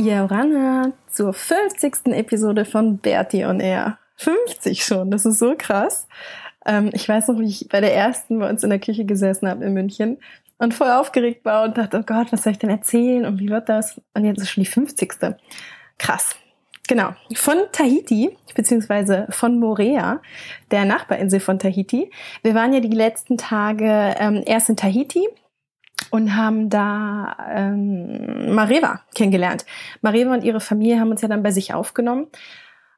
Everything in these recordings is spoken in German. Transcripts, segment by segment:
Joranna zur 50. Episode von Bertie on Air. 50 schon, das ist so krass. Ähm, ich weiß noch, wie ich bei der ersten bei uns in der Küche gesessen habe in München und voll aufgeregt war und dachte, oh Gott, was soll ich denn erzählen und wie wird das? Und jetzt ist schon die 50. Krass. Genau. Von Tahiti, beziehungsweise von Morea, der Nachbarinsel von Tahiti. Wir waren ja die letzten Tage ähm, erst in Tahiti und haben da ähm, Mareva kennengelernt. Mareva und ihre Familie haben uns ja dann bei sich aufgenommen.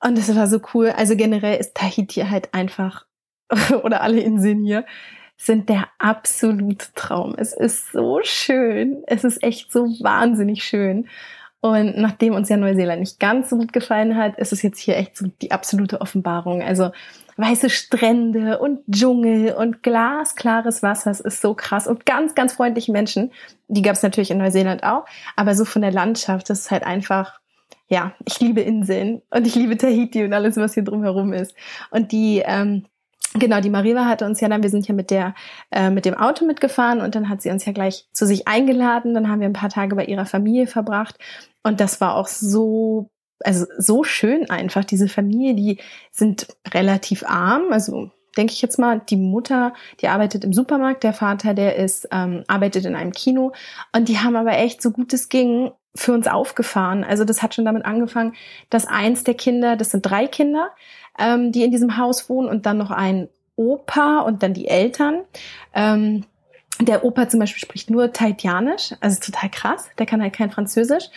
Und das war so cool. Also generell ist Tahiti halt einfach, oder alle Inseln hier, sind der absolute Traum. Es ist so schön. Es ist echt so wahnsinnig schön. Und nachdem uns ja Neuseeland nicht ganz so gut gefallen hat, ist es jetzt hier echt so die absolute Offenbarung. Also weiße Strände und Dschungel und glasklares Wasser. Es ist so krass und ganz, ganz freundliche Menschen. Die gab es natürlich in Neuseeland auch, aber so von der Landschaft, das ist halt einfach, ja, ich liebe Inseln und ich liebe Tahiti und alles, was hier drumherum ist. Und die, ähm, Genau, die Mariva hatte uns ja dann, wir sind ja mit der, äh, mit dem Auto mitgefahren und dann hat sie uns ja gleich zu sich eingeladen. Dann haben wir ein paar Tage bei ihrer Familie verbracht und das war auch so also so schön einfach. Diese Familie, die sind relativ arm, also denke ich jetzt mal, die Mutter, die arbeitet im Supermarkt, der Vater, der ist, ähm, arbeitet in einem Kino und die haben aber echt so gut es ging für uns aufgefahren. Also das hat schon damit angefangen, dass eins der Kinder, das sind drei Kinder, ähm, die in diesem Haus wohnen und dann noch ein Opa und dann die Eltern. Ähm, der Opa zum Beispiel spricht nur Tahitianisch, also total krass, der kann halt kein Französisch.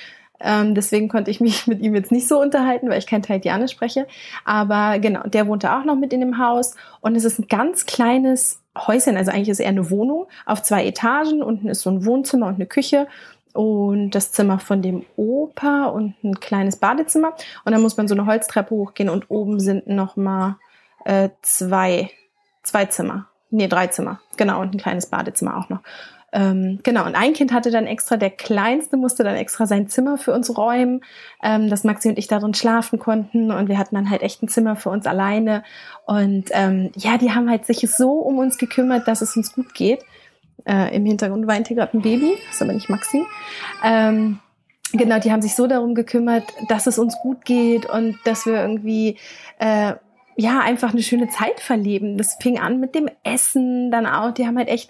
Ähm, deswegen konnte ich mich mit ihm jetzt nicht so unterhalten, weil ich kein Tahitianisch spreche. Aber genau, der wohnte auch noch mit in dem Haus. Und es ist ein ganz kleines Häuschen, also eigentlich ist es eher eine Wohnung auf zwei Etagen. Unten ist so ein Wohnzimmer und eine Küche und das Zimmer von dem Opa und ein kleines Badezimmer. Und dann muss man so eine Holztreppe hochgehen und oben sind noch mal äh, zwei, zwei Zimmer. Nee, drei Zimmer. Genau, und ein kleines Badezimmer auch noch. Ähm, genau, und ein Kind hatte dann extra, der Kleinste musste dann extra sein Zimmer für uns räumen, ähm, dass Maxi und ich darin schlafen konnten und wir hatten dann halt echt ein Zimmer für uns alleine. Und ähm, ja, die haben halt sich so um uns gekümmert, dass es uns gut geht. Äh, Im Hintergrund weint hier gerade ein Baby, ist aber nicht Maxi. Ähm, genau, die haben sich so darum gekümmert, dass es uns gut geht und dass wir irgendwie äh, ja, einfach eine schöne Zeit verleben. Das fing an mit dem Essen dann auch. Die haben halt echt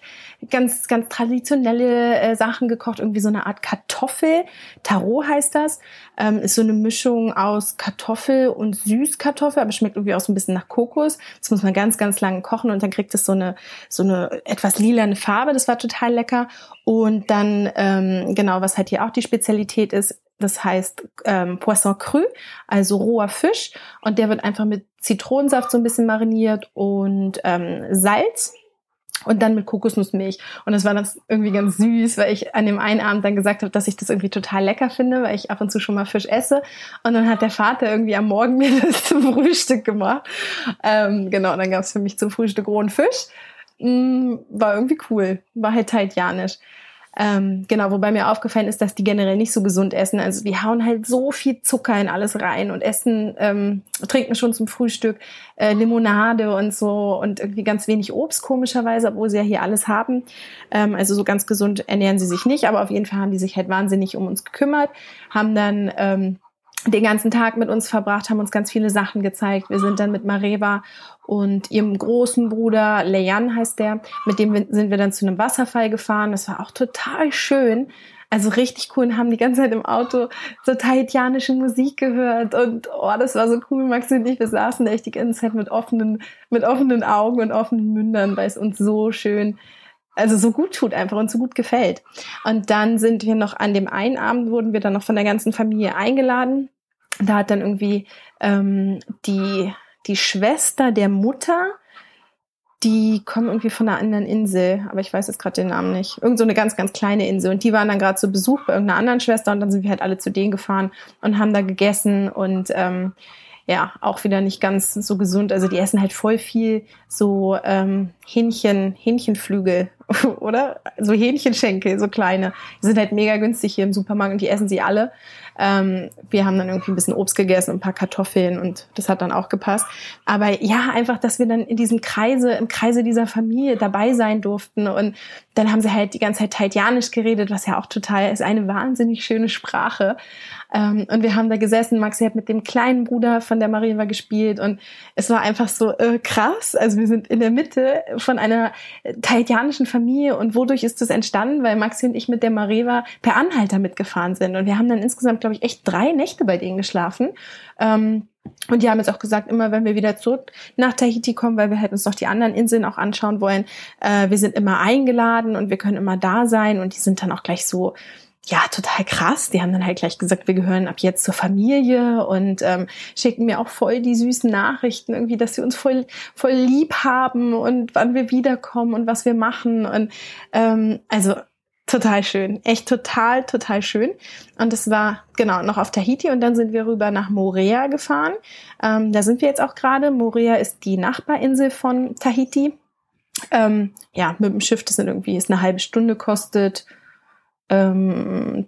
ganz, ganz traditionelle äh, Sachen gekocht. Irgendwie so eine Art Kartoffel. Tarot heißt das. Ähm, ist so eine Mischung aus Kartoffel und Süßkartoffel, aber schmeckt irgendwie auch so ein bisschen nach Kokos. Das muss man ganz, ganz lange kochen und dann kriegt es so eine, so eine etwas lilane Farbe. Das war total lecker. Und dann, ähm, genau, was halt hier auch die Spezialität ist, das heißt ähm, Poisson cru, also roher Fisch. Und der wird einfach mit Zitronensaft so ein bisschen mariniert und ähm, Salz und dann mit Kokosnussmilch. Und das war das irgendwie ganz süß, weil ich an dem einen Abend dann gesagt habe, dass ich das irgendwie total lecker finde, weil ich ab und zu schon mal Fisch esse. Und dann hat der Vater irgendwie am Morgen mir das zum Frühstück gemacht. Ähm, genau, und dann gab es für mich zum Frühstück rohen Fisch. Mm, war irgendwie cool. War halt haitianisch. Ähm, genau, wobei mir aufgefallen ist, dass die generell nicht so gesund essen. Also die hauen halt so viel Zucker in alles rein und essen, ähm, trinken schon zum Frühstück äh, Limonade und so und irgendwie ganz wenig Obst komischerweise, obwohl sie ja hier alles haben. Ähm, also so ganz gesund ernähren sie sich nicht, aber auf jeden Fall haben die sich halt wahnsinnig um uns gekümmert, haben dann ähm, den ganzen Tag mit uns verbracht, haben uns ganz viele Sachen gezeigt. Wir sind dann mit Mareva und ihrem großen Bruder, Leyan heißt der, mit dem sind wir dann zu einem Wasserfall gefahren. Das war auch total schön. Also richtig cool und haben die ganze Zeit im Auto so tahitianische Musik gehört und oh, das war so cool. Maxi und ich, wir saßen echt die ganze Zeit mit offenen, mit offenen Augen und offenen Mündern, weil es uns so schön also so gut tut einfach und so gut gefällt. Und dann sind wir noch an dem einen Abend wurden wir dann noch von der ganzen Familie eingeladen. Da hat dann irgendwie ähm, die die Schwester der Mutter die kommen irgendwie von einer anderen Insel, aber ich weiß jetzt gerade den Namen nicht. Irgend so eine ganz, ganz kleine Insel. Und die waren dann gerade zu Besuch bei irgendeiner anderen Schwester und dann sind wir halt alle zu denen gefahren und haben da gegessen und ähm, ja, auch wieder nicht ganz so gesund. Also die essen halt voll viel so ähm, Hähnchen, Hähnchenflügel, oder? So Hähnchenschenkel, so kleine. Die sind halt mega günstig hier im Supermarkt und die essen sie alle. Ähm, wir haben dann irgendwie ein bisschen Obst gegessen und ein paar Kartoffeln und das hat dann auch gepasst. Aber ja, einfach, dass wir dann in diesem Kreise, im Kreise dieser Familie dabei sein durften und dann haben sie halt die ganze Zeit Taitianisch geredet, was ja auch total ist, eine wahnsinnig schöne Sprache. Ähm, und wir haben da gesessen, Maxi hat mit dem kleinen Bruder von der Mariva gespielt und es war einfach so äh, krass. Also wir sind in der Mitte von einer tahitianischen Familie und wodurch ist das entstanden? Weil Maxi und ich mit der Mariva per Anhalter mitgefahren sind und wir haben dann insgesamt, glaube ich, echt drei Nächte bei denen geschlafen. Ähm, und die haben jetzt auch gesagt, immer wenn wir wieder zurück nach Tahiti kommen, weil wir halt uns noch die anderen Inseln auch anschauen wollen, äh, wir sind immer eingeladen und wir können immer da sein und die sind dann auch gleich so, ja, total krass. Die haben dann halt gleich gesagt, wir gehören ab jetzt zur Familie und ähm, schicken mir auch voll die süßen Nachrichten, irgendwie, dass sie uns voll, voll lieb haben und wann wir wiederkommen und was wir machen. Und ähm, also total schön. Echt total, total schön. Und es war genau noch auf Tahiti und dann sind wir rüber nach Morea gefahren. Ähm, da sind wir jetzt auch gerade. Morea ist die Nachbarinsel von Tahiti. Ähm, ja, mit dem Schiff, das sind irgendwie ist eine halbe Stunde kostet ähm,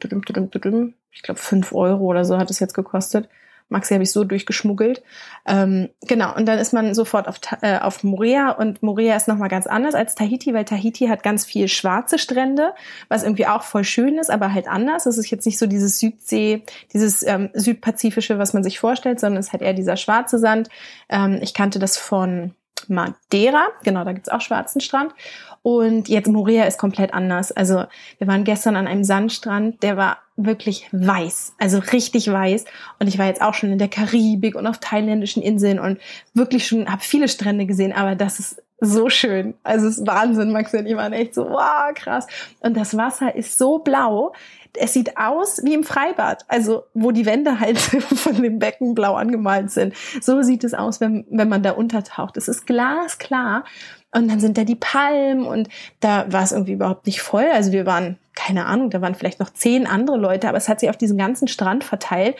ich glaube, fünf Euro oder so hat es jetzt gekostet. Maxi habe ich so durchgeschmuggelt. Ähm, genau, und dann ist man sofort auf, äh, auf Morea und Morea ist nochmal ganz anders als Tahiti, weil Tahiti hat ganz viel schwarze Strände, was irgendwie auch voll schön ist, aber halt anders. Es ist jetzt nicht so dieses Südsee, dieses ähm, südpazifische, was man sich vorstellt, sondern es hat eher dieser schwarze Sand. Ähm, ich kannte das von Madeira, genau, da gibt's auch schwarzen Strand. Und jetzt Morea ist komplett anders. Also wir waren gestern an einem Sandstrand, der war wirklich weiß, also richtig weiß. Und ich war jetzt auch schon in der Karibik und auf thailändischen Inseln und wirklich schon, habe viele Strände gesehen, aber das ist so schön. Also es ist Wahnsinn, Max und ich waren echt so, wow, krass. Und das Wasser ist so blau, es sieht aus wie im Freibad, also wo die Wände halt von dem Becken blau angemalt sind. So sieht es aus, wenn, wenn man da untertaucht. Es ist glasklar und dann sind da die Palmen und da war es irgendwie überhaupt nicht voll. Also wir waren, keine Ahnung, da waren vielleicht noch zehn andere Leute, aber es hat sich auf diesen ganzen Strand verteilt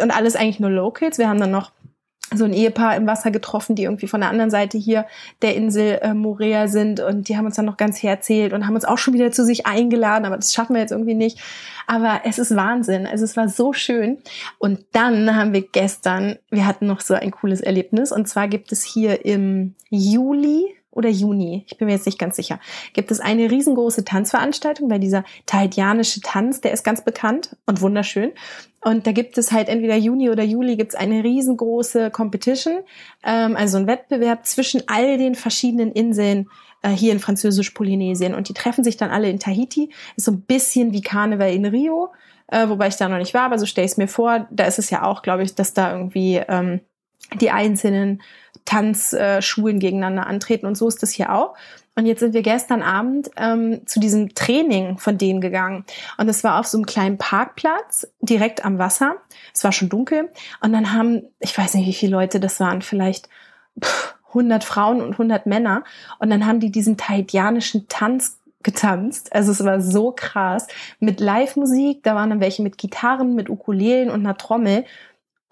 und alles eigentlich nur Locals. Wir haben dann noch so ein Ehepaar im Wasser getroffen, die irgendwie von der anderen Seite hier der Insel äh, Morea sind und die haben uns dann noch ganz herzählt und haben uns auch schon wieder zu sich eingeladen, aber das schaffen wir jetzt irgendwie nicht. Aber es ist Wahnsinn. Also es war so schön. Und dann haben wir gestern, wir hatten noch so ein cooles Erlebnis und zwar gibt es hier im Juli oder Juni, ich bin mir jetzt nicht ganz sicher, gibt es eine riesengroße Tanzveranstaltung, weil dieser tahitianische Tanz, der ist ganz bekannt und wunderschön. Und da gibt es halt entweder Juni oder Juli gibt es eine riesengroße Competition, ähm, also ein Wettbewerb zwischen all den verschiedenen Inseln äh, hier in Französisch-Polynesien. Und die treffen sich dann alle in Tahiti. Ist so ein bisschen wie Karneval in Rio, äh, wobei ich da noch nicht war, aber so stelle ich es mir vor. Da ist es ja auch, glaube ich, dass da irgendwie ähm, die einzelnen Tanzschulen gegeneinander antreten und so ist das hier auch. Und jetzt sind wir gestern Abend ähm, zu diesem Training von denen gegangen. Und es war auf so einem kleinen Parkplatz, direkt am Wasser. Es war schon dunkel. Und dann haben, ich weiß nicht, wie viele Leute das waren, vielleicht pff, 100 Frauen und 100 Männer. Und dann haben die diesen tahitianischen Tanz getanzt. Also es war so krass. Mit Live-Musik, da waren dann welche mit Gitarren, mit Ukulelen und einer Trommel.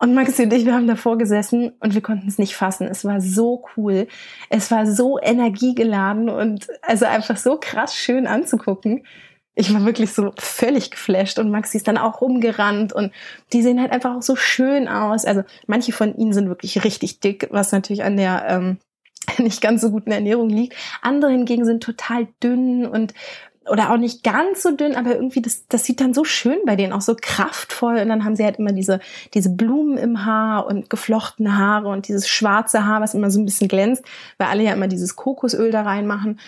Und Maxi und ich, wir haben davor gesessen und wir konnten es nicht fassen. Es war so cool. Es war so energiegeladen und also einfach so krass schön anzugucken. Ich war wirklich so völlig geflasht und Maxi ist dann auch rumgerannt und die sehen halt einfach auch so schön aus. Also manche von ihnen sind wirklich richtig dick, was natürlich an der ähm, nicht ganz so guten Ernährung liegt. Andere hingegen sind total dünn und oder auch nicht ganz so dünn, aber irgendwie das, das sieht dann so schön bei denen auch so kraftvoll und dann haben sie halt immer diese diese Blumen im Haar und geflochtene Haare und dieses schwarze Haar, was immer so ein bisschen glänzt, weil alle ja immer dieses Kokosöl da reinmachen.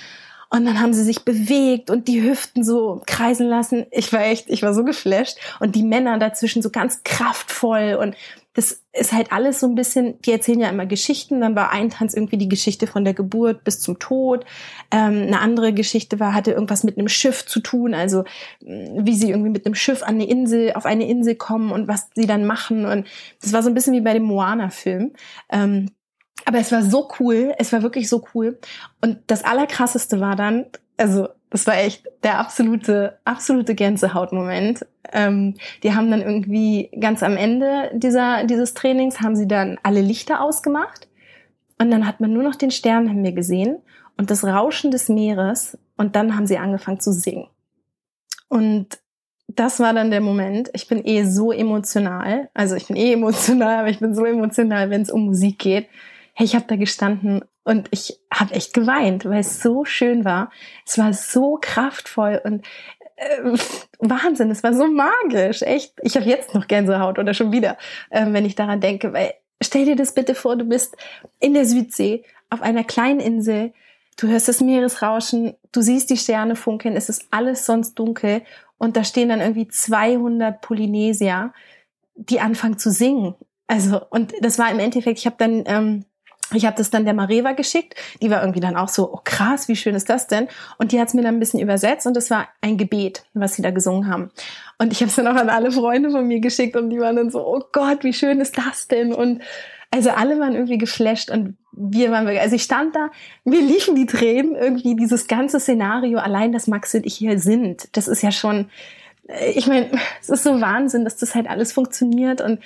Und dann haben sie sich bewegt und die Hüften so kreisen lassen. Ich war echt, ich war so geflasht. Und die Männer dazwischen so ganz kraftvoll und das ist halt alles so ein bisschen, die erzählen ja immer Geschichten. Dann war ein Tanz irgendwie die Geschichte von der Geburt bis zum Tod. Ähm, eine andere Geschichte war, hatte irgendwas mit einem Schiff zu tun, also mm, wie sie irgendwie mit einem Schiff an eine Insel, auf eine Insel kommen und was sie dann machen. Und das war so ein bisschen wie bei dem Moana-Film. Ähm, aber es war so cool, es war wirklich so cool. Und das Allerkrasseste war dann, also das war echt der absolute, absolute Gänsehautmoment. Ähm, die haben dann irgendwie ganz am Ende dieser, dieses Trainings haben sie dann alle Lichter ausgemacht. Und dann hat man nur noch den Sternenhimmel gesehen und das Rauschen des Meeres. Und dann haben sie angefangen zu singen. Und das war dann der Moment. Ich bin eh so emotional. Also ich bin eh emotional, aber ich bin so emotional, wenn es um Musik geht. Hey, ich habe da gestanden und ich habe echt geweint, weil es so schön war. Es war so kraftvoll und äh, Wahnsinn, es war so magisch, echt. Ich habe jetzt noch Gänsehaut oder schon wieder, äh, wenn ich daran denke, weil stell dir das bitte vor, du bist in der Südsee auf einer kleinen Insel, du hörst das Meeresrauschen, du siehst die Sterne funkeln, es ist alles sonst dunkel und da stehen dann irgendwie 200 Polynesier, die anfangen zu singen. Also und das war im Endeffekt, ich habe dann ähm, ich habe das dann der Mareva geschickt. Die war irgendwie dann auch so, oh krass, wie schön ist das denn? Und die hat es mir dann ein bisschen übersetzt und es war ein Gebet, was sie da gesungen haben. Und ich habe es dann auch an alle Freunde von mir geschickt und die waren dann so, oh Gott, wie schön ist das denn? Und also alle waren irgendwie geflasht und wir waren wirklich, also ich stand da, mir liefen die Tränen, irgendwie dieses ganze Szenario, allein, dass Max und ich hier sind, das ist ja schon, äh, ich meine, es ist so Wahnsinn, dass das halt alles funktioniert und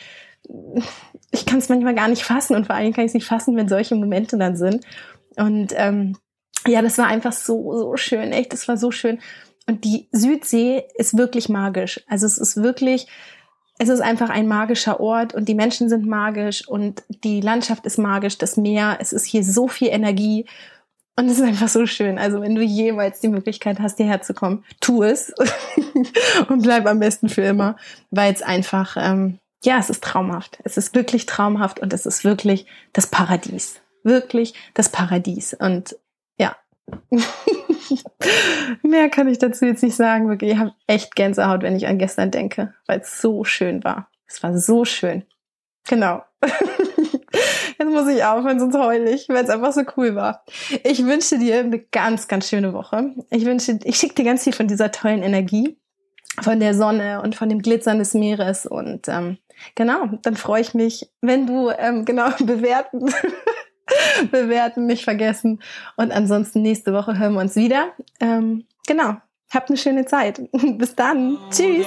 ich kann es manchmal gar nicht fassen und vor allem kann ich es nicht fassen, wenn solche Momente dann sind. Und ähm, ja, das war einfach so, so schön, echt, das war so schön. Und die Südsee ist wirklich magisch. Also es ist wirklich, es ist einfach ein magischer Ort und die Menschen sind magisch und die Landschaft ist magisch, das Meer, es ist hier so viel Energie und es ist einfach so schön. Also wenn du jemals die Möglichkeit hast, hierher zu kommen, tu es und bleib am besten für immer, weil es einfach, ähm, ja, es ist traumhaft. Es ist wirklich traumhaft und es ist wirklich das Paradies. Wirklich das Paradies. Und ja. Mehr kann ich dazu jetzt nicht sagen. Wirklich, ich habe echt Gänsehaut, wenn ich an gestern denke, weil es so schön war. Es war so schön. Genau. Jetzt muss ich aufhören, sonst heule ich, weil es einfach so cool war. Ich wünsche dir eine ganz, ganz schöne Woche. Ich wünsche, ich schicke dir ganz viel von dieser tollen Energie, von der Sonne und von dem Glitzern des Meeres und ähm, Genau, dann freue ich mich, wenn du ähm, genau bewerten, bewerten nicht vergessen. Und ansonsten nächste Woche hören wir uns wieder. Ähm, genau, habt eine schöne Zeit. Bis dann. Tschüss.